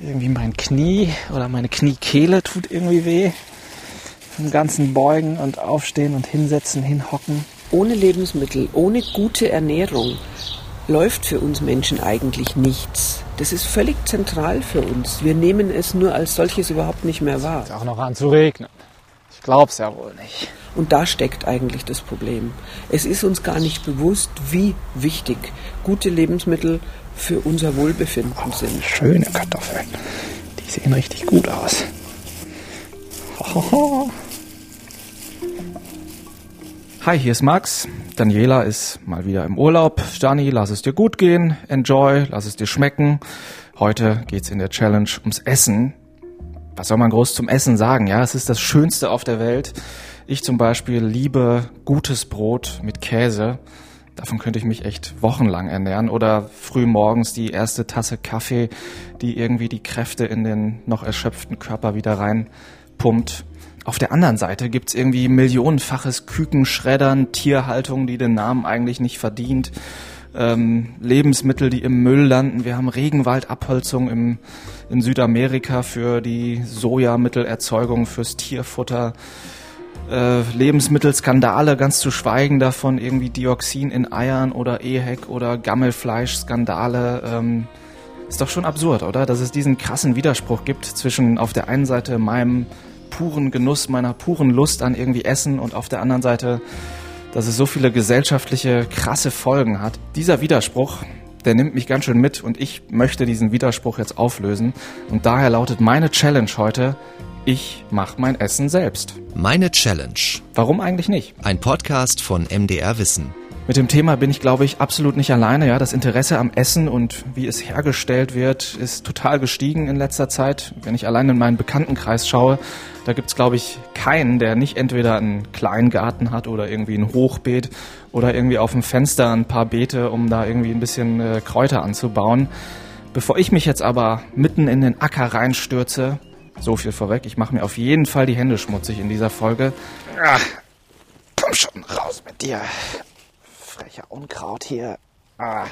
Irgendwie mein Knie oder meine Kniekehle tut irgendwie weh. Vom ganzen Beugen und Aufstehen und Hinsetzen, Hinhocken. Ohne Lebensmittel, ohne gute Ernährung läuft für uns Menschen eigentlich nichts. Das ist völlig zentral für uns. Wir nehmen es nur als solches überhaupt nicht mehr wahr. Ist auch noch an zu regnen. Ich glaub's ja wohl nicht. Und da steckt eigentlich das Problem. Es ist uns gar nicht bewusst, wie wichtig gute Lebensmittel für unser Wohlbefinden oh, sind. Schöne Kartoffeln. Die sehen richtig gut aus. Hi, hier ist Max. Daniela ist mal wieder im Urlaub. Stani, lass es dir gut gehen. Enjoy, lass es dir schmecken. Heute geht's in der Challenge ums Essen. Was soll man groß zum Essen sagen? Ja, es ist das Schönste auf der Welt. Ich zum Beispiel liebe gutes Brot mit Käse. Davon könnte ich mich echt wochenlang ernähren. Oder früh morgens die erste Tasse Kaffee, die irgendwie die Kräfte in den noch erschöpften Körper wieder reinpumpt. Auf der anderen Seite gibt's irgendwie millionenfaches Kükenschreddern, Tierhaltung, die den Namen eigentlich nicht verdient, ähm, Lebensmittel, die im Müll landen. Wir haben Regenwaldabholzung im, in Südamerika für die Sojamittelerzeugung, fürs Tierfutter äh, Lebensmittelskandale, ganz zu schweigen davon, irgendwie Dioxin in Eiern oder EHEC oder Gammelfleischskandale. Ähm, ist doch schon absurd, oder? Dass es diesen krassen Widerspruch gibt zwischen auf der einen Seite meinem puren Genuss, meiner puren Lust an irgendwie Essen und auf der anderen Seite, dass es so viele gesellschaftliche krasse Folgen hat. Dieser Widerspruch, der nimmt mich ganz schön mit und ich möchte diesen Widerspruch jetzt auflösen. Und daher lautet meine Challenge heute, ich mache mein Essen selbst. Meine Challenge. Warum eigentlich nicht? Ein Podcast von MDR Wissen. Mit dem Thema bin ich, glaube ich, absolut nicht alleine. Ja, das Interesse am Essen und wie es hergestellt wird, ist total gestiegen in letzter Zeit. Wenn ich allein in meinen Bekanntenkreis schaue, da gibt's glaube ich, keinen, der nicht entweder einen Kleingarten hat oder irgendwie ein Hochbeet oder irgendwie auf dem Fenster ein paar Beete, um da irgendwie ein bisschen äh, Kräuter anzubauen. Bevor ich mich jetzt aber mitten in den Acker reinstürze, so viel vorweg. Ich mache mir auf jeden Fall die Hände schmutzig in dieser Folge. Ach, komm schon raus mit dir. Frecher Unkraut hier. Ah.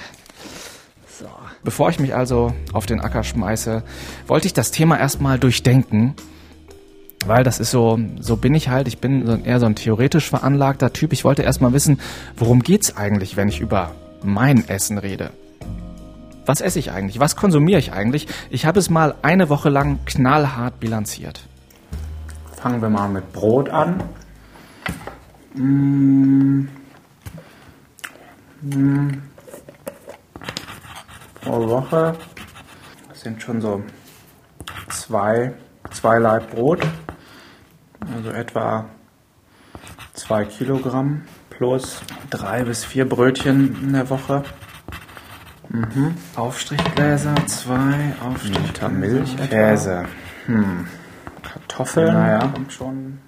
So. Bevor ich mich also auf den Acker schmeiße, wollte ich das Thema erstmal durchdenken. Weil das ist so, so bin ich halt. Ich bin eher so ein theoretisch veranlagter Typ. Ich wollte erstmal wissen, worum geht's eigentlich, wenn ich über mein Essen rede? Was esse ich eigentlich? Was konsumiere ich eigentlich? Ich habe es mal eine Woche lang knallhart bilanziert. Fangen wir mal mit Brot an. Mmh. Mmh. Pro Woche sind schon so zwei, zwei Laib Brot, also etwa zwei Kilogramm plus drei bis vier Brötchen in der Woche. Mhm. Aufstrichgläser, zwei Aufstrichgläser. Milch, Käse. Hm. Kartoffeln. Naja, kommt schon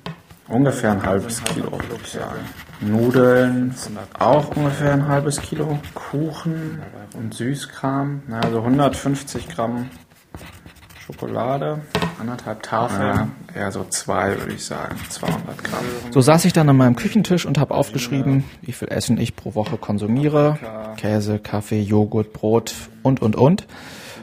ungefähr ein halbes Kilo, würde ich sagen. Nudeln auch ungefähr ein halbes Kilo. Kuchen und Süßkram, also 150 Gramm Schokolade, anderthalb Tafeln, ja, eher so zwei, würde ich sagen, 200 Gramm. So saß ich dann an meinem Küchentisch und habe aufgeschrieben, wie viel Essen ich pro Woche konsumiere. Käse, Kaffee, Joghurt, Brot und, und, und.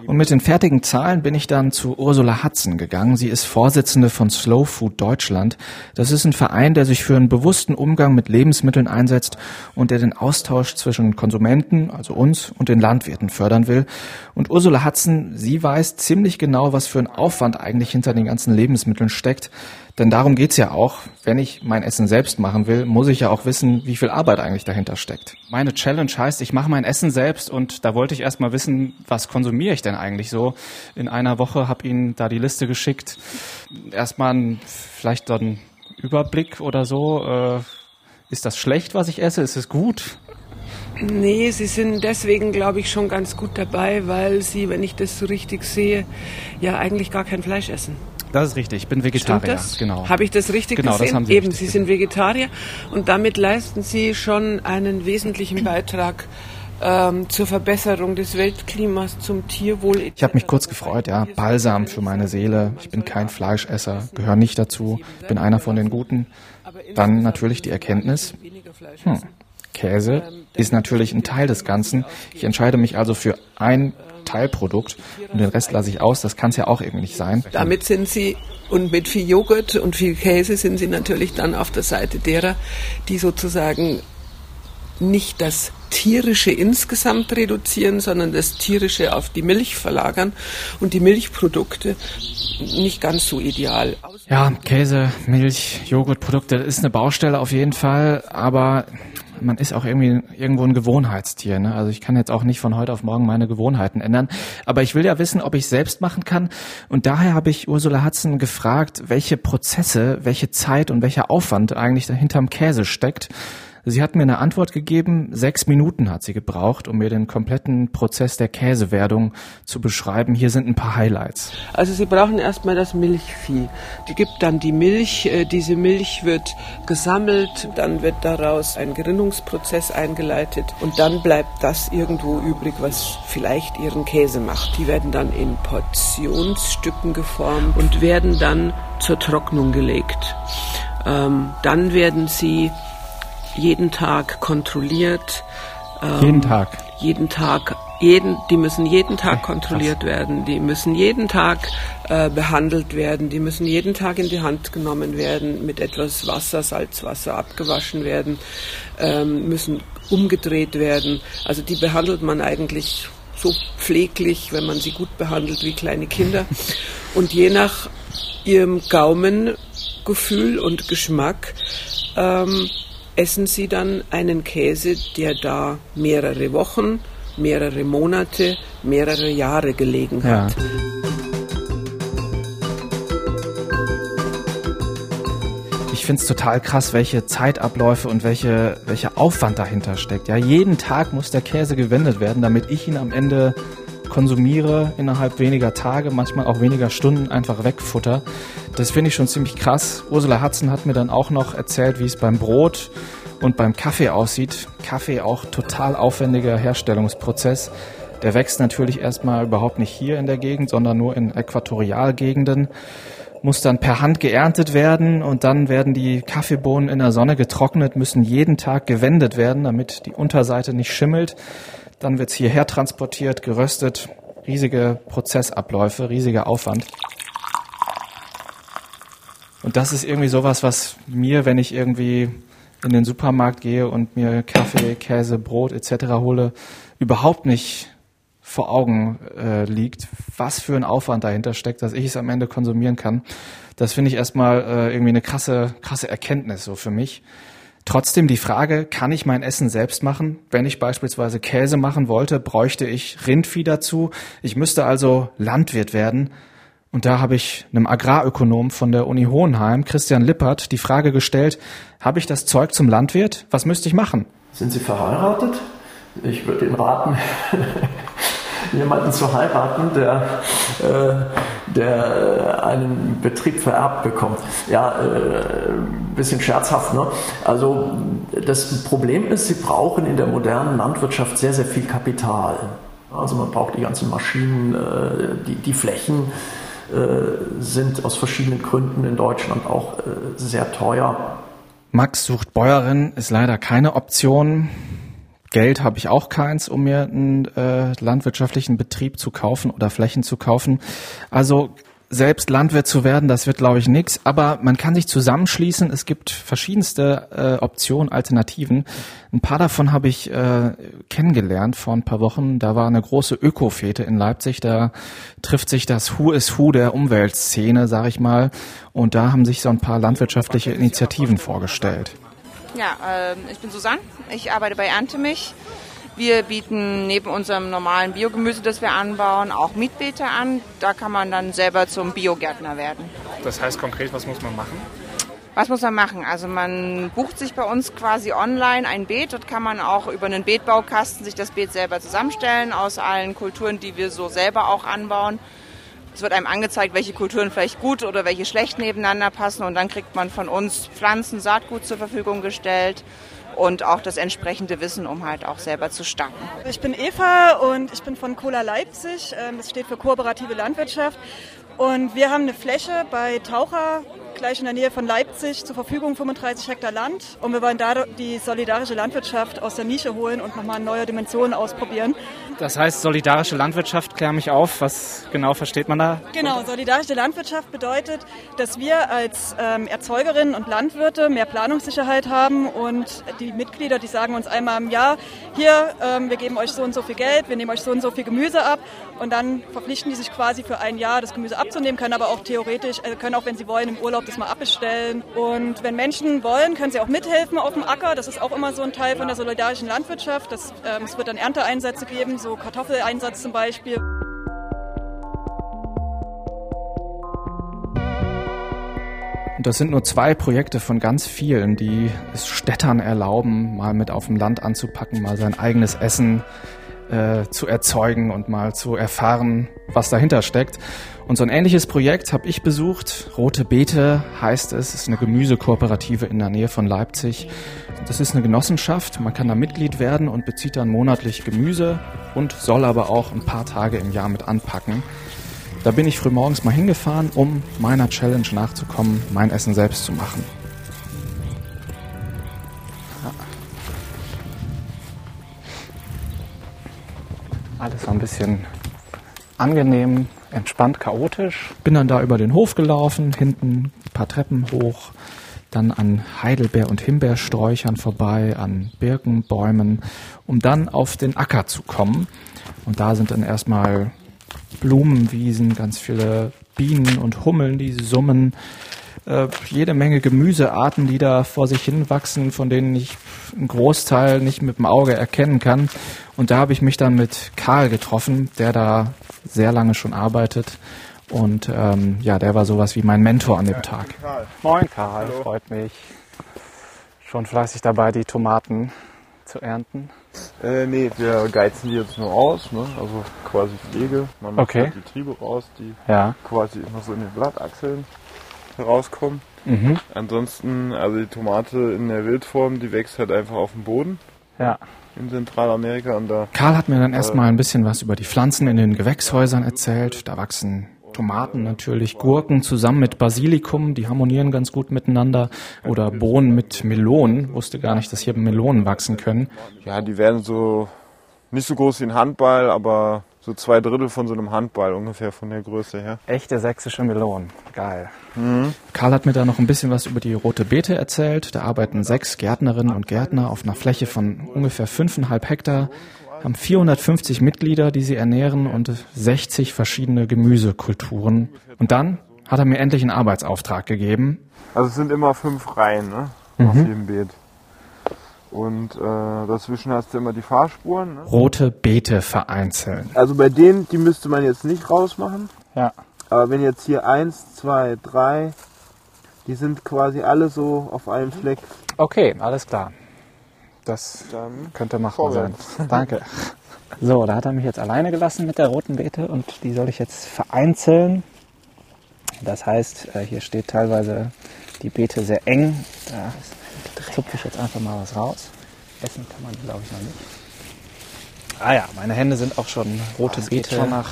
Und mit den fertigen Zahlen bin ich dann zu Ursula Hudson gegangen. Sie ist Vorsitzende von Slow Food Deutschland. Das ist ein Verein, der sich für einen bewussten Umgang mit Lebensmitteln einsetzt und der den Austausch zwischen Konsumenten, also uns, und den Landwirten fördern will. Und Ursula Hudson, sie weiß ziemlich genau, was für ein Aufwand eigentlich hinter den ganzen Lebensmitteln steckt. Denn darum geht's ja auch. Wenn ich mein Essen selbst machen will, muss ich ja auch wissen, wie viel Arbeit eigentlich dahinter steckt. Meine Challenge heißt, ich mache mein Essen selbst und da wollte ich erstmal wissen, was konsumiere ich denn eigentlich so in einer Woche, habe Ihnen da die Liste geschickt. Erstmal ein, vielleicht dann Überblick oder so. Äh, ist das schlecht, was ich esse? Ist es gut? Nee, Sie sind deswegen, glaube ich, schon ganz gut dabei, weil Sie, wenn ich das so richtig sehe, ja eigentlich gar kein Fleisch essen. Das ist richtig, ich bin Vegetarier. das? Genau. Habe ich das richtig genau, gesehen? Das haben Sie Eben, Sie sind Vegetarier und damit leisten Sie schon einen wesentlichen Beitrag ähm, zur Verbesserung des Weltklimas, zum Tierwohl. Ich habe mich kurz gefreut, ja, Balsam für meine Seele. Ich bin kein Fleischesser, gehöre nicht dazu, bin einer von den Guten. Dann natürlich die Erkenntnis, hm, Käse ist natürlich ein Teil des Ganzen. Ich entscheide mich also für ein Teilprodukt und den Rest lasse ich aus. Das kann es ja auch irgendwie nicht sein. Damit sind Sie und mit viel Joghurt und viel Käse sind Sie natürlich dann auf der Seite derer, die sozusagen nicht das tierische insgesamt reduzieren, sondern das tierische auf die Milch verlagern und die Milchprodukte nicht ganz so ideal. Ja, Käse, Milch, Joghurtprodukte, das ist eine Baustelle auf jeden Fall, aber man ist auch irgendwie irgendwo ein Gewohnheitstier. Ne? Also ich kann jetzt auch nicht von heute auf morgen meine Gewohnheiten ändern. Aber ich will ja wissen, ob ich selbst machen kann. Und daher habe ich Ursula Hudson gefragt, welche Prozesse, welche Zeit und welcher Aufwand eigentlich dahinterm Käse steckt. Sie hat mir eine Antwort gegeben. Sechs Minuten hat sie gebraucht, um mir den kompletten Prozess der Käsewerdung zu beschreiben. Hier sind ein paar Highlights. Also Sie brauchen erstmal das Milchvieh. Die gibt dann die Milch. Äh, diese Milch wird gesammelt. Dann wird daraus ein Gerinnungsprozess eingeleitet. Und dann bleibt das irgendwo übrig, was vielleicht ihren Käse macht. Die werden dann in Portionsstücken geformt und werden dann zur Trocknung gelegt. Ähm, dann werden sie jeden Tag kontrolliert. Ähm, jeden Tag? Jeden Tag. Jeden, die müssen jeden Tag kontrolliert Krass. werden, die müssen jeden Tag äh, behandelt werden, die müssen jeden Tag in die Hand genommen werden, mit etwas Wasser, Salzwasser abgewaschen werden, ähm, müssen umgedreht werden. Also die behandelt man eigentlich so pfleglich, wenn man sie gut behandelt, wie kleine Kinder. Und je nach ihrem Gaumengefühl und Geschmack ähm, essen Sie dann einen Käse, der da mehrere Wochen, mehrere Monate, mehrere Jahre gelegen hat. Ja. Ich finde es total krass, welche Zeitabläufe und welche, welcher Aufwand dahinter steckt. Ja, jeden Tag muss der Käse gewendet werden, damit ich ihn am Ende konsumiere innerhalb weniger Tage, manchmal auch weniger Stunden einfach wegfutter. Das finde ich schon ziemlich krass. Ursula Hudson hat mir dann auch noch erzählt, wie es beim Brot und beim Kaffee aussieht. Kaffee auch total aufwendiger Herstellungsprozess. Der wächst natürlich erstmal überhaupt nicht hier in der Gegend, sondern nur in Äquatorialgegenden. Muss dann per Hand geerntet werden und dann werden die Kaffeebohnen in der Sonne getrocknet, müssen jeden Tag gewendet werden, damit die Unterseite nicht schimmelt. Dann wird es hierher transportiert, geröstet. Riesige Prozessabläufe, riesiger Aufwand. Und das ist irgendwie sowas, was mir, wenn ich irgendwie in den Supermarkt gehe und mir Kaffee, Käse, Brot etc. hole, überhaupt nicht vor Augen äh, liegt, was für ein Aufwand dahinter steckt, dass ich es am Ende konsumieren kann. Das finde ich erstmal äh, irgendwie eine krasse, krasse Erkenntnis so für mich. Trotzdem die Frage, kann ich mein Essen selbst machen? Wenn ich beispielsweise Käse machen wollte, bräuchte ich Rindvieh dazu. Ich müsste also Landwirt werden. Und da habe ich einem Agrarökonom von der Uni Hohenheim, Christian Lippert, die Frage gestellt, habe ich das Zeug zum Landwirt? Was müsste ich machen? Sind Sie verheiratet? Ich würde Ihnen raten, jemanden zu heiraten, der, äh, der einen Betrieb vererbt bekommt. Ja, äh, ein bisschen scherzhaft. Ne? Also das Problem ist, Sie brauchen in der modernen Landwirtschaft sehr, sehr viel Kapital. Also man braucht die ganzen Maschinen, äh, die, die Flächen äh, sind aus verschiedenen Gründen in Deutschland auch äh, sehr teuer. Max sucht Bäuerin ist leider keine Option. Geld habe ich auch keins, um mir einen äh, landwirtschaftlichen Betrieb zu kaufen oder Flächen zu kaufen. Also selbst Landwirt zu werden, das wird, glaube ich, nichts. Aber man kann sich zusammenschließen. Es gibt verschiedenste äh, Optionen, Alternativen. Ein paar davon habe ich äh, kennengelernt vor ein paar Wochen. Da war eine große Ökofete in Leipzig. Da trifft sich das Who is Who der Umweltszene, sage ich mal. Und da haben sich so ein paar landwirtschaftliche Initiativen vorgestellt. Ja, äh, ich bin Susanne. Ich arbeite bei Ernte mich. Wir bieten neben unserem normalen Biogemüse, das wir anbauen, auch Mietbeete an. Da kann man dann selber zum Biogärtner werden. Das heißt konkret, was muss man machen? Was muss man machen? Also man bucht sich bei uns quasi online ein Beet. Dort kann man auch über einen Beetbaukasten sich das Beet selber zusammenstellen aus allen Kulturen, die wir so selber auch anbauen. Es wird einem angezeigt, welche Kulturen vielleicht gut oder welche schlecht nebeneinander passen und dann kriegt man von uns Pflanzen, Saatgut zur Verfügung gestellt und auch das entsprechende Wissen, um halt auch selber zu starten. Ich bin Eva und ich bin von Cola Leipzig. Ähm, das steht für kooperative Landwirtschaft. Und wir haben eine Fläche bei Taucher, gleich in der Nähe von Leipzig, zur Verfügung 35 Hektar Land. Und wir wollen da die solidarische Landwirtschaft aus der Nische holen und nochmal neue Dimensionen ausprobieren. Das heißt, solidarische Landwirtschaft, klär mich auf, was genau versteht man da? Genau, solidarische Landwirtschaft bedeutet, dass wir als ähm, Erzeugerinnen und Landwirte mehr Planungssicherheit haben und die Mitglieder, die sagen uns einmal im Jahr, hier, ähm, wir geben euch so und so viel Geld, wir nehmen euch so und so viel Gemüse ab und dann verpflichten die sich quasi für ein Jahr das Gemüse abzunehmen, können aber auch theoretisch, äh, können auch, wenn sie wollen, im Urlaub das mal abbestellen. Und wenn Menschen wollen, können sie auch mithelfen auf dem Acker. Das ist auch immer so ein Teil von der solidarischen Landwirtschaft. Das, ähm, es wird dann Ernteeinsätze geben, so Kartoffeleinsatz zum Beispiel. das sind nur zwei Projekte von ganz vielen, die es Städtern erlauben, mal mit auf dem Land anzupacken, mal sein eigenes Essen äh, zu erzeugen und mal zu erfahren, was dahinter steckt. Und so ein ähnliches Projekt habe ich besucht. Rote Beete heißt es. Es ist eine Gemüsekooperative in der Nähe von Leipzig. Das ist eine Genossenschaft. Man kann da Mitglied werden und bezieht dann monatlich Gemüse und soll aber auch ein paar Tage im Jahr mit anpacken. Da bin ich frühmorgens mal hingefahren, um meiner Challenge nachzukommen, mein Essen selbst zu machen. Alles ein bisschen angenehm, entspannt, chaotisch. Bin dann da über den Hof gelaufen, hinten ein paar Treppen hoch, dann an Heidelbeer- und Himbeersträuchern vorbei, an Birkenbäumen, um dann auf den Acker zu kommen. Und da sind dann erstmal Blumenwiesen, ganz viele Bienen und Hummeln, die summen. Äh, jede Menge Gemüsearten, die da vor sich hin wachsen, von denen ich einen Großteil nicht mit dem Auge erkennen kann. Und da habe ich mich dann mit Karl getroffen, der da sehr lange schon arbeitet. Und ähm, ja, der war sowas wie mein Mentor an dem Tag. Karl. Moin Karl, Hallo. freut mich. Schon fleißig dabei, die Tomaten zu ernten. Äh, nee, wir geizen die jetzt nur aus, ne? also quasi Pflege. Man macht okay. halt die Triebe raus, die ja. quasi immer so in den Blattachseln herauskommen. Mhm. Ansonsten, also die Tomate in der Wildform, die wächst halt einfach auf dem Boden. Ja in Zentralamerika. Und da, Karl hat mir dann erstmal ein bisschen was über die Pflanzen in den Gewächshäusern erzählt. Da wachsen Tomaten natürlich, Gurken zusammen mit Basilikum, die harmonieren ganz gut miteinander. Oder Bohnen mit Melonen. Wusste gar nicht, dass hier Melonen wachsen können. Ja, die werden so nicht so groß wie ein Handball, aber so zwei Drittel von so einem Handball ungefähr von der Größe her. Echte sächsische Melonen. Geil. Mhm. Karl hat mir da noch ein bisschen was über die rote Beete erzählt. Da arbeiten sechs Gärtnerinnen und Gärtner auf einer Fläche von ungefähr fünfeinhalb Hektar, haben 450 Mitglieder, die sie ernähren und 60 verschiedene Gemüsekulturen. Und dann hat er mir endlich einen Arbeitsauftrag gegeben. Also es sind immer fünf Reihen ne? mhm. auf jedem Beet. Und äh, dazwischen hast du immer die Fahrspuren. Ne? Rote Beete vereinzeln. Also bei denen, die müsste man jetzt nicht rausmachen. Ja. Aber wenn jetzt hier eins, zwei, drei, die sind quasi alle so auf einem Fleck. Okay, alles klar. Das Dann könnte machbar sein. Danke. So, da hat er mich jetzt alleine gelassen mit der roten Beete und die soll ich jetzt vereinzeln. Das heißt, äh, hier steht teilweise die Beete sehr eng. Da ist zupfe ich jetzt einfach mal was raus. Essen kann man, glaube ich, noch nicht. Ah ja, meine Hände sind auch schon rote oh, Beete schon nach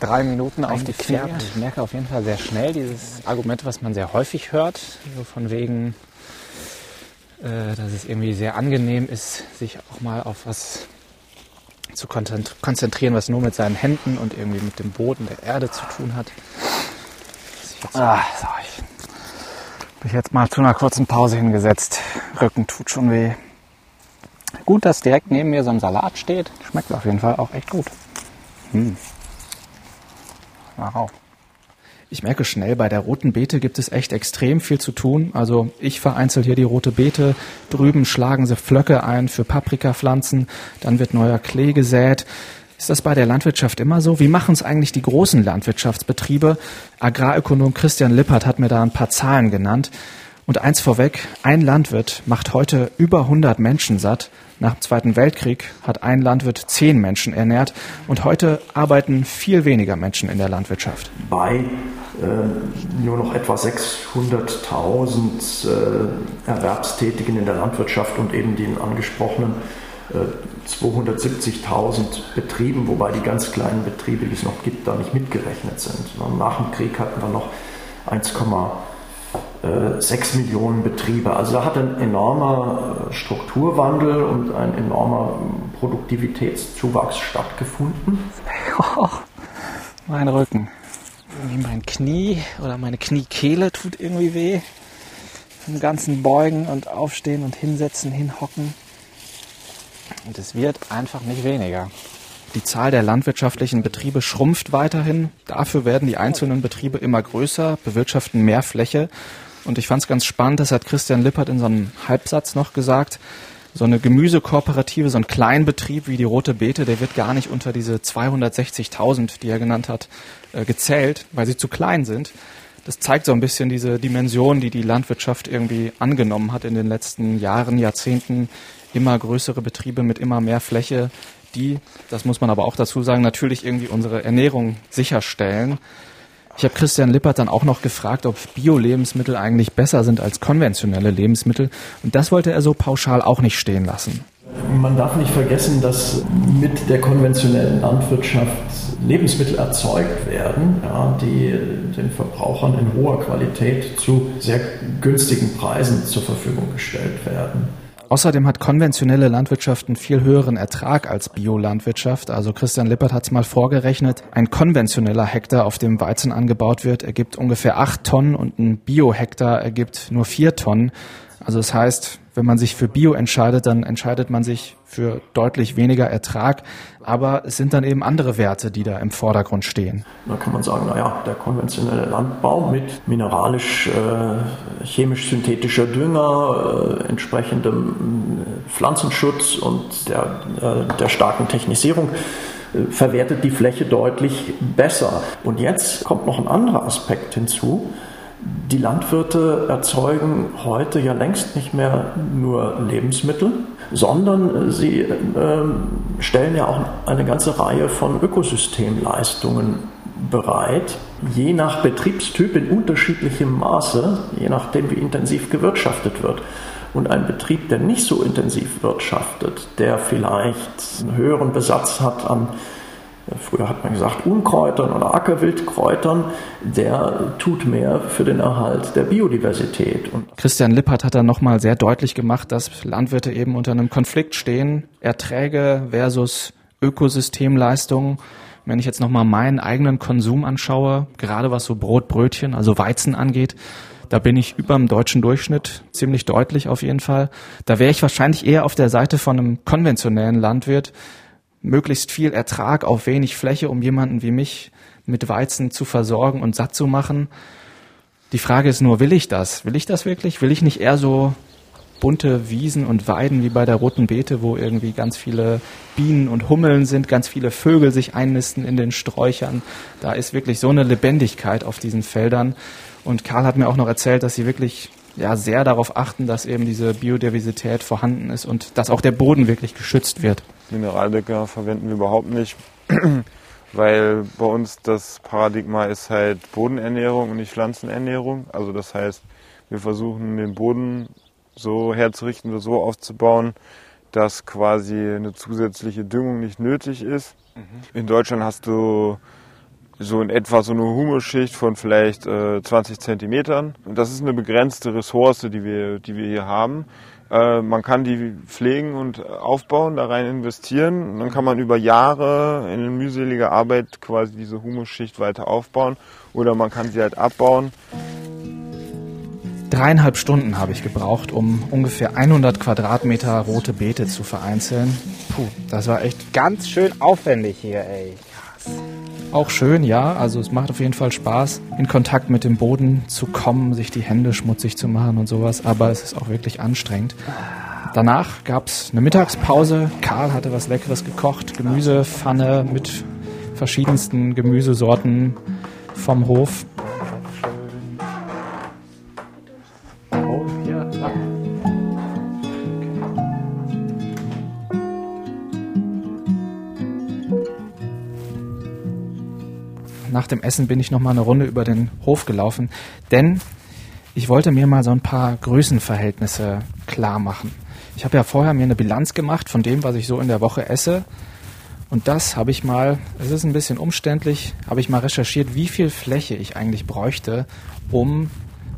drei Minuten auf die Knie. Ich merke auf jeden Fall sehr schnell dieses Argument, was man sehr häufig hört, so von wegen, äh, dass es irgendwie sehr angenehm ist, sich auch mal auf was zu konzentrieren, was nur mit seinen Händen und irgendwie mit dem Boden der Erde zu tun hat. Ah, so, ich mich jetzt mal zu einer kurzen Pause hingesetzt. Rücken tut schon weh. Gut, dass direkt neben mir so ein Salat steht. Schmeckt auf jeden Fall auch echt gut. Hm. Wow. Ich merke schnell, bei der roten Beete gibt es echt extrem viel zu tun. Also ich vereinzel hier die rote Beete. Drüben schlagen sie Flöcke ein für Paprikapflanzen. Dann wird neuer Klee gesät. Ist das bei der Landwirtschaft immer so? Wie machen es eigentlich die großen Landwirtschaftsbetriebe? Agrarökonom Christian Lippert hat mir da ein paar Zahlen genannt. Und eins vorweg, ein Landwirt macht heute über 100 Menschen satt. Nach dem Zweiten Weltkrieg hat ein Landwirt zehn Menschen ernährt und heute arbeiten viel weniger Menschen in der Landwirtschaft. Bei äh, nur noch etwa 600.000 äh, Erwerbstätigen in der Landwirtschaft und eben den angesprochenen 270.000 Betrieben, wobei die ganz kleinen Betriebe, die es noch gibt, da nicht mitgerechnet sind. Nach dem Krieg hatten wir noch 1,6 Millionen Betriebe. Also da hat ein enormer äh, Strukturwandel und ein enormer Produktivitätszuwachs stattgefunden? Oh, mein Rücken. Irgendwie mein Knie oder meine Kniekehle tut irgendwie weh. Im ganzen Beugen und Aufstehen und Hinsetzen, Hinhocken. Und es wird einfach nicht weniger. Die Zahl der landwirtschaftlichen Betriebe schrumpft weiterhin. Dafür werden die einzelnen Betriebe immer größer, bewirtschaften mehr Fläche. Und ich fand es ganz spannend, das hat Christian Lippert in so einem Halbsatz noch gesagt. So eine Gemüsekooperative, so ein Kleinbetrieb wie die Rote Beete, der wird gar nicht unter diese 260.000, die er genannt hat, äh, gezählt, weil sie zu klein sind. Das zeigt so ein bisschen diese Dimension, die die Landwirtschaft irgendwie angenommen hat in den letzten Jahren, Jahrzehnten. Immer größere Betriebe mit immer mehr Fläche, die, das muss man aber auch dazu sagen, natürlich irgendwie unsere Ernährung sicherstellen. Ich habe Christian Lippert dann auch noch gefragt, ob Bio-Lebensmittel eigentlich besser sind als konventionelle Lebensmittel. Und das wollte er so pauschal auch nicht stehen lassen. Man darf nicht vergessen, dass mit der konventionellen Landwirtschaft Lebensmittel erzeugt werden, ja, die den Verbrauchern in hoher Qualität zu sehr günstigen Preisen zur Verfügung gestellt werden. Außerdem hat konventionelle Landwirtschaft einen viel höheren Ertrag als Biolandwirtschaft. Also Christian Lippert hat es mal vorgerechnet. Ein konventioneller Hektar, auf dem Weizen angebaut wird, ergibt ungefähr acht Tonnen und ein Bio-Hektar ergibt nur vier Tonnen. Also das heißt, wenn man sich für Bio entscheidet, dann entscheidet man sich für deutlich weniger Ertrag. Aber es sind dann eben andere Werte, die da im Vordergrund stehen. Da kann man sagen, naja, der konventionelle Landbau mit mineralisch, äh, Dünger, äh, entsprechendem äh, Pflanzenschutz und der, äh, der starken Technisierung äh, verwertet die Fläche deutlich besser. Und jetzt kommt noch ein anderer Aspekt hinzu die Landwirte erzeugen heute ja längst nicht mehr nur Lebensmittel, sondern sie äh, stellen ja auch eine ganze Reihe von Ökosystemleistungen bereit, je nach Betriebstyp in unterschiedlichem Maße, je nachdem wie intensiv gewirtschaftet wird. Und ein Betrieb, der nicht so intensiv wirtschaftet, der vielleicht einen höheren Besatz hat an früher hat man gesagt Unkräutern oder Ackerwildkräutern, der tut mehr für den Erhalt der Biodiversität. Und Christian Lippert hat dann nochmal sehr deutlich gemacht, dass Landwirte eben unter einem Konflikt stehen, Erträge versus Ökosystemleistungen. Wenn ich jetzt nochmal meinen eigenen Konsum anschaue, gerade was so Brot, Brötchen, also Weizen angeht, da bin ich über dem deutschen Durchschnitt ziemlich deutlich auf jeden Fall. Da wäre ich wahrscheinlich eher auf der Seite von einem konventionellen Landwirt, möglichst viel Ertrag auf wenig Fläche, um jemanden wie mich mit Weizen zu versorgen und satt zu machen. Die Frage ist nur, will ich das? Will ich das wirklich? Will ich nicht eher so bunte Wiesen und Weiden wie bei der Roten Beete, wo irgendwie ganz viele Bienen und Hummeln sind, ganz viele Vögel sich einnisten in den Sträuchern. Da ist wirklich so eine Lebendigkeit auf diesen Feldern. Und Karl hat mir auch noch erzählt, dass sie wirklich ja, sehr darauf achten, dass eben diese Biodiversität vorhanden ist und dass auch der Boden wirklich geschützt wird. Mineraldünger verwenden wir überhaupt nicht, weil bei uns das Paradigma ist halt Bodenernährung und nicht Pflanzenernährung. Also das heißt, wir versuchen den Boden so herzurichten oder so aufzubauen, dass quasi eine zusätzliche Düngung nicht nötig ist. Mhm. In Deutschland hast du so in etwa so eine Humusschicht von vielleicht äh, 20 Zentimetern. Und das ist eine begrenzte Ressource, die wir, die wir hier haben. Äh, man kann die pflegen und aufbauen, da rein investieren. Und dann kann man über Jahre in mühseliger Arbeit quasi diese Humusschicht weiter aufbauen. Oder man kann sie halt abbauen. Dreieinhalb Stunden habe ich gebraucht, um ungefähr 100 Quadratmeter rote Beete zu vereinzeln. Puh, das war echt ganz schön aufwendig hier, ey. Krass. Auch schön, ja. Also es macht auf jeden Fall Spaß, in Kontakt mit dem Boden zu kommen, sich die Hände schmutzig zu machen und sowas. Aber es ist auch wirklich anstrengend. Danach gab es eine Mittagspause. Karl hatte was Leckeres gekocht. Gemüsepfanne mit verschiedensten Gemüsesorten vom Hof. Nach dem Essen bin ich noch mal eine Runde über den Hof gelaufen, denn ich wollte mir mal so ein paar Größenverhältnisse klar machen. Ich habe ja vorher mir eine Bilanz gemacht von dem, was ich so in der Woche esse. Und das habe ich mal, es ist ein bisschen umständlich, habe ich mal recherchiert, wie viel Fläche ich eigentlich bräuchte, um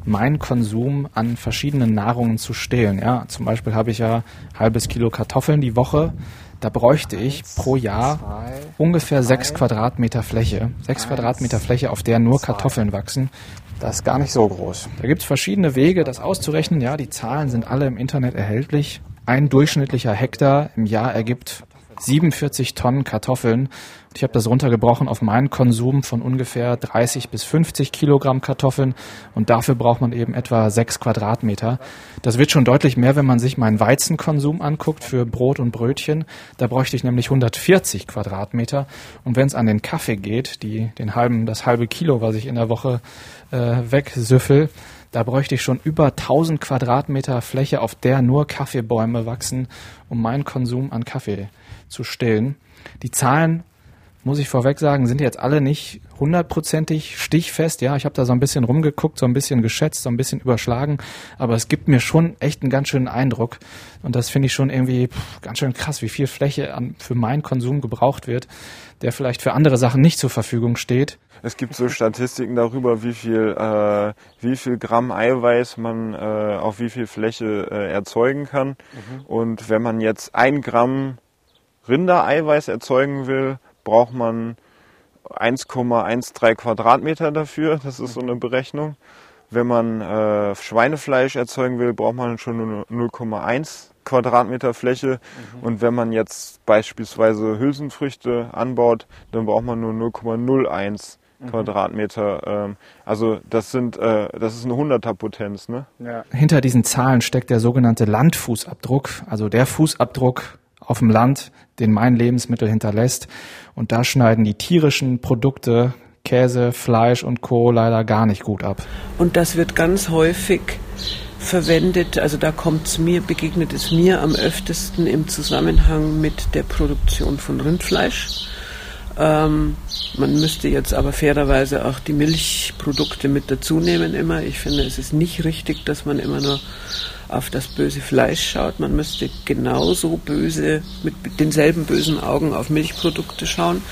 meinen Konsum an verschiedenen Nahrungen zu stehlen. Ja, zum Beispiel habe ich ja halbes Kilo Kartoffeln die Woche. Da bräuchte ich pro Jahr ungefähr sechs Quadratmeter Fläche. Sechs Quadratmeter Fläche, auf der nur Kartoffeln wachsen. Das ist gar nicht so groß. Da gibt es verschiedene Wege, das auszurechnen. Ja, die Zahlen sind alle im Internet erhältlich. Ein durchschnittlicher Hektar im Jahr ergibt 47 Tonnen Kartoffeln. Ich habe das runtergebrochen auf meinen Konsum von ungefähr 30 bis 50 Kilogramm Kartoffeln und dafür braucht man eben etwa sechs Quadratmeter. Das wird schon deutlich mehr, wenn man sich meinen Weizenkonsum anguckt für Brot und Brötchen. Da bräuchte ich nämlich 140 Quadratmeter. Und wenn es an den Kaffee geht, die, den halben, das halbe Kilo, was ich in der Woche äh, wegsüffel, da bräuchte ich schon über 1000 Quadratmeter Fläche, auf der nur Kaffeebäume wachsen, um meinen Konsum an Kaffee zu stillen. Die Zahlen, muss ich vorweg sagen, sind jetzt alle nicht hundertprozentig stichfest. Ja, ich habe da so ein bisschen rumgeguckt, so ein bisschen geschätzt, so ein bisschen überschlagen, aber es gibt mir schon echt einen ganz schönen Eindruck. Und das finde ich schon irgendwie pff, ganz schön krass, wie viel Fläche an, für meinen Konsum gebraucht wird, der vielleicht für andere Sachen nicht zur Verfügung steht. Es gibt so Statistiken darüber, wie viel, äh, wie viel Gramm Eiweiß man äh, auf wie viel Fläche äh, erzeugen kann. Mhm. Und wenn man jetzt ein Gramm Rindereiweiß erzeugen will, braucht man 1,13 Quadratmeter dafür. Das ist so eine Berechnung. Wenn man äh, Schweinefleisch erzeugen will, braucht man schon nur 0,1 Quadratmeter Fläche. Mhm. Und wenn man jetzt beispielsweise Hülsenfrüchte anbaut, dann braucht man nur 0,01 mhm. Quadratmeter. Ähm, also das sind, äh, das ist eine Hunderterpotenz. Ne? Ja. Hinter diesen Zahlen steckt der sogenannte Landfußabdruck, also der Fußabdruck auf dem Land, den mein Lebensmittel hinterlässt. Und da schneiden die tierischen Produkte, Käse, Fleisch und Co. leider gar nicht gut ab. Und das wird ganz häufig verwendet, also da kommt es mir, begegnet es mir am öftesten im Zusammenhang mit der Produktion von Rindfleisch. Ähm, man müsste jetzt aber fairerweise auch die Milchprodukte mit dazu nehmen immer. Ich finde, es ist nicht richtig, dass man immer nur auf das böse Fleisch schaut. Man müsste genauso böse, mit denselben bösen Augen auf Milchprodukte schauen,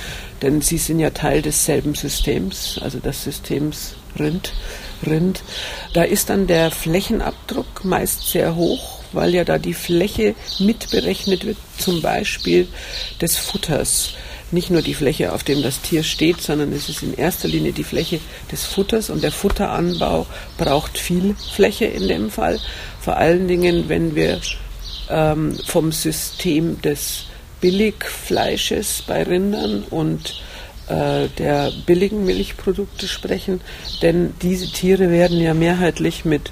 denn sie sind ja Teil desselben Systems, also des Systems Rind. Rind. Da ist dann der Flächenabdruck meist sehr hoch, weil ja da die Fläche mitberechnet wird, zum Beispiel des Futters nicht nur die Fläche, auf dem das Tier steht, sondern es ist in erster Linie die Fläche des Futters und der Futteranbau braucht viel Fläche in dem Fall. Vor allen Dingen, wenn wir ähm, vom System des Billigfleisches bei Rindern und äh, der billigen Milchprodukte sprechen, denn diese Tiere werden ja mehrheitlich mit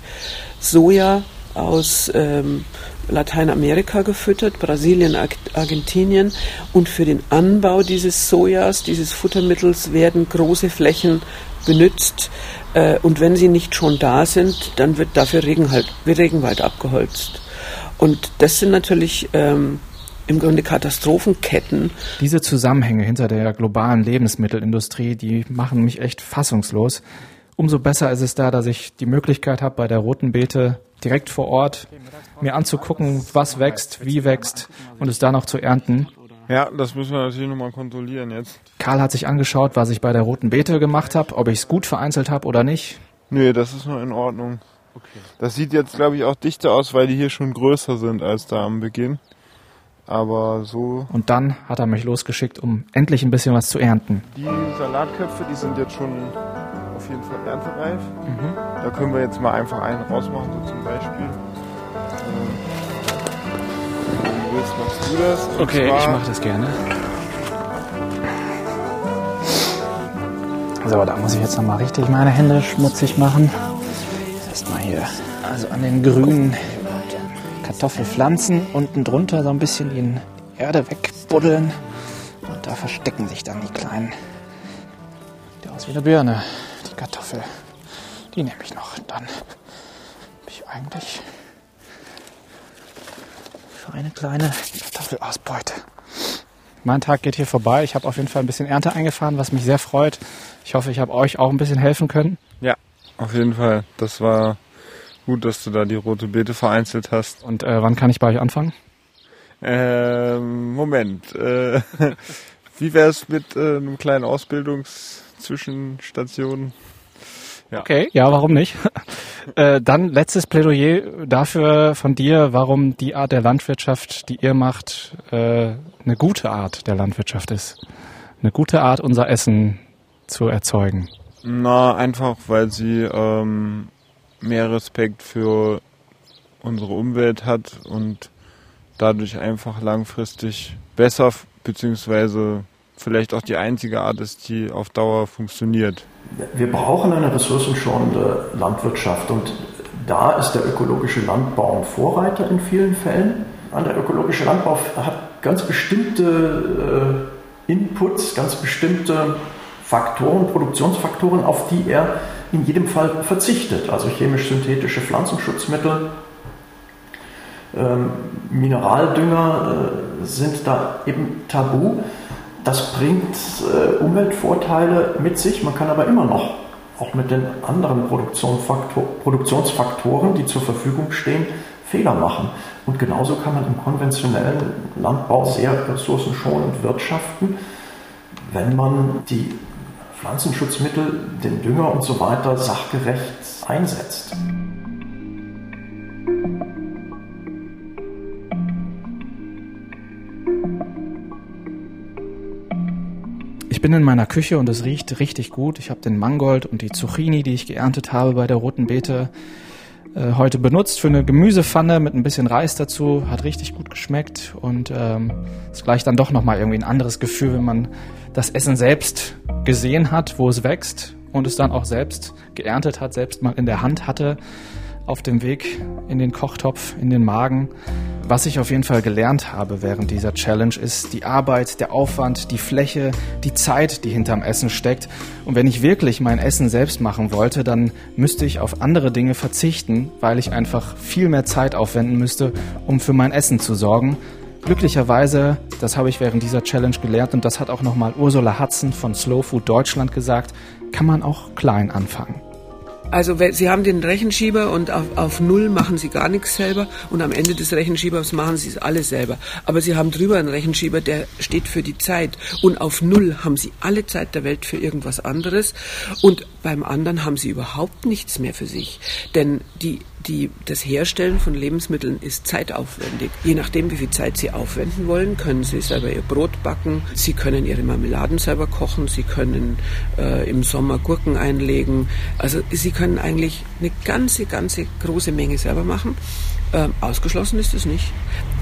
Soja aus ähm, Lateinamerika gefüttert, Brasilien, Argentinien. Und für den Anbau dieses Sojas, dieses Futtermittels, werden große Flächen benutzt. Äh, und wenn sie nicht schon da sind, dann wird dafür Regenwald, Regenwald abgeholzt. Und das sind natürlich ähm, im Grunde Katastrophenketten. Diese Zusammenhänge hinter der globalen Lebensmittelindustrie, die machen mich echt fassungslos. Umso besser ist es da, dass ich die Möglichkeit habe, bei der Roten Beete direkt vor Ort mir anzugucken, was wächst, wie wächst und es dann auch zu ernten. Ja, das müssen wir natürlich nochmal kontrollieren jetzt. Karl hat sich angeschaut, was ich bei der Roten Beete gemacht habe, ob ich es gut vereinzelt habe oder nicht. Nee, das ist nur in Ordnung. Das sieht jetzt, glaube ich, auch dichter aus, weil die hier schon größer sind als da am Beginn. Aber so. Und dann hat er mich losgeschickt, um endlich ein bisschen was zu ernten. Die Salatköpfe, die sind jetzt schon auf jeden Fall erntereif. Mhm. Da können wir jetzt mal einfach einen rausmachen, so zum Beispiel. Willst, machst du das. Und okay, ich mache das gerne. So, da muss ich jetzt nochmal richtig meine Hände schmutzig machen. Erstmal hier, also an den grünen Kartoffelpflanzen unten drunter so ein bisschen die Erde wegbuddeln. Und da verstecken sich dann die kleinen. Die aus wie eine Birne die Kartoffel. Die nehme ich noch. Dann habe ich eigentlich für eine kleine Kartoffelausbeute. Mein Tag geht hier vorbei. Ich habe auf jeden Fall ein bisschen Ernte eingefahren, was mich sehr freut. Ich hoffe, ich habe euch auch ein bisschen helfen können. Ja, auf jeden Fall. Das war gut, dass du da die rote Beete vereinzelt hast. Und äh, wann kann ich bei euch anfangen? Ähm, Moment. Äh, wie wäre es mit äh, einem kleinen Ausbildungszwischenstation? Ja. Okay, ja, warum nicht? Äh, dann letztes Plädoyer dafür von dir, warum die Art der Landwirtschaft, die ihr macht, äh, eine gute Art der Landwirtschaft ist. Eine gute Art, unser Essen zu erzeugen. Na, einfach weil sie ähm, mehr Respekt für unsere Umwelt hat und dadurch einfach langfristig besser beziehungsweise vielleicht auch die einzige Art ist, die auf Dauer funktioniert. Wir brauchen eine ressourcenschonende Landwirtschaft und da ist der ökologische Landbau ein Vorreiter in vielen Fällen. Der ökologische Landbau hat ganz bestimmte äh, Inputs, ganz bestimmte Faktoren, Produktionsfaktoren, auf die er in jedem Fall verzichtet. Also chemisch-synthetische Pflanzenschutzmittel, ähm, Mineraldünger äh, sind da eben tabu. Das bringt äh, Umweltvorteile mit sich. Man kann aber immer noch auch mit den anderen Produktionsfaktoren, die zur Verfügung stehen, Fehler machen. Und genauso kann man im konventionellen Landbau sehr ressourcenschonend wirtschaften, wenn man die Pflanzenschutzmittel, den Dünger und so weiter sachgerecht einsetzt. Bin in meiner Küche und es riecht richtig gut. Ich habe den Mangold und die Zucchini, die ich geerntet habe bei der roten Beete, äh, heute benutzt für eine Gemüsepfanne mit ein bisschen Reis dazu. Hat richtig gut geschmeckt und ähm, ist gleich dann doch nochmal irgendwie ein anderes Gefühl, wenn man das Essen selbst gesehen hat, wo es wächst und es dann auch selbst geerntet hat, selbst mal in der Hand hatte auf dem Weg in den Kochtopf, in den Magen. Was ich auf jeden Fall gelernt habe während dieser Challenge ist die Arbeit, der Aufwand, die Fläche, die Zeit, die hinterm Essen steckt. Und wenn ich wirklich mein Essen selbst machen wollte, dann müsste ich auf andere Dinge verzichten, weil ich einfach viel mehr Zeit aufwenden müsste, um für mein Essen zu sorgen. Glücklicherweise, das habe ich während dieser Challenge gelernt und das hat auch nochmal Ursula Hudson von Slow Food Deutschland gesagt, kann man auch klein anfangen. Also Sie haben den Rechenschieber und auf, auf Null machen Sie gar nichts selber und am Ende des Rechenschiebers machen Sie es alles selber. Aber Sie haben drüber einen Rechenschieber, der steht für die Zeit und auf Null haben Sie alle Zeit der Welt für irgendwas anderes und beim anderen haben Sie überhaupt nichts mehr für sich. Denn die die, das Herstellen von Lebensmitteln ist zeitaufwendig. Je nachdem, wie viel Zeit Sie aufwenden wollen, können Sie selber Ihr Brot backen, Sie können Ihre Marmeladen selber kochen, Sie können äh, im Sommer Gurken einlegen. Also Sie können eigentlich eine ganze, ganze große Menge selber machen. Ähm, ausgeschlossen ist es nicht.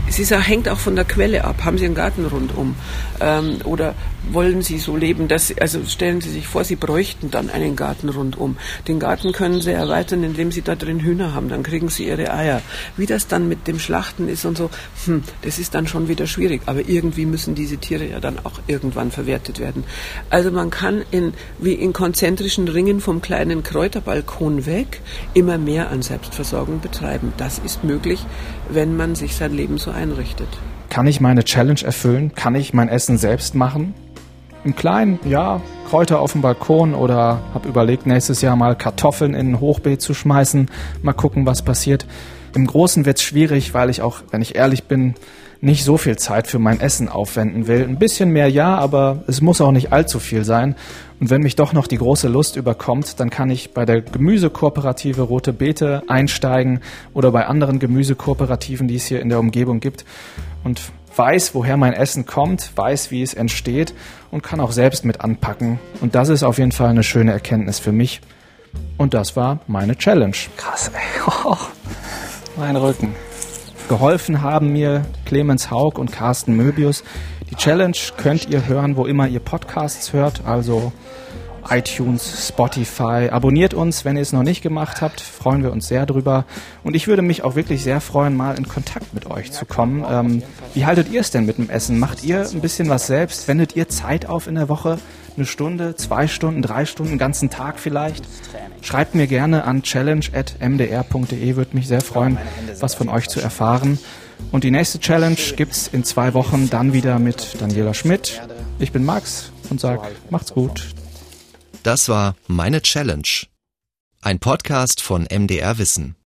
Sie hängt auch von der Quelle ab. Haben Sie einen Garten rundum? Ähm, oder wollen Sie so leben, dass, also stellen Sie sich vor, Sie bräuchten dann einen Garten rundum. Den Garten können Sie erweitern, indem Sie da drin Hühner haben, dann kriegen Sie Ihre Eier. Wie das dann mit dem Schlachten ist und so, hm, das ist dann schon wieder schwierig. Aber irgendwie müssen diese Tiere ja dann auch irgendwann verwertet werden. Also man kann in, wie in konzentrischen Ringen vom kleinen Kräuterbalkon weg immer mehr an Selbstversorgung betreiben. Das ist möglich, wenn man sich sein Leben so einrichtet. Kann ich meine Challenge erfüllen? Kann ich mein Essen selbst machen? Im Kleinen, ja, Kräuter auf dem Balkon oder habe überlegt, nächstes Jahr mal Kartoffeln in ein Hochbeet zu schmeißen. Mal gucken, was passiert. Im Großen wird es schwierig, weil ich auch, wenn ich ehrlich bin, nicht so viel Zeit für mein Essen aufwenden will. Ein bisschen mehr ja, aber es muss auch nicht allzu viel sein. Und wenn mich doch noch die große Lust überkommt, dann kann ich bei der Gemüsekooperative Rote Beete einsteigen oder bei anderen Gemüsekooperativen, die es hier in der Umgebung gibt. Und weiß, woher mein Essen kommt, weiß, wie es entsteht und kann auch selbst mit anpacken. Und das ist auf jeden Fall eine schöne Erkenntnis für mich. Und das war meine Challenge. Krass, ey. Oh, mein Rücken. Geholfen haben mir Clemens Haug und Carsten Möbius. Die Challenge könnt ihr hören, wo immer ihr Podcasts hört, also iTunes, Spotify. Abonniert uns, wenn ihr es noch nicht gemacht habt. Freuen wir uns sehr drüber. Und ich würde mich auch wirklich sehr freuen, mal in Kontakt mit euch zu kommen. Ähm, wie haltet ihr es denn mit dem Essen? Macht ihr ein bisschen was selbst? Wendet ihr Zeit auf in der Woche? Eine Stunde, zwei Stunden, drei Stunden, einen ganzen Tag vielleicht? Schreibt mir gerne an challenge.mdr.de. Würde mich sehr freuen, was von euch zu erfahren. Und die nächste Challenge gibt's in zwei Wochen dann wieder mit Daniela Schmidt. Ich bin Max und sag, macht's gut. Das war Meine Challenge. Ein Podcast von MDR Wissen.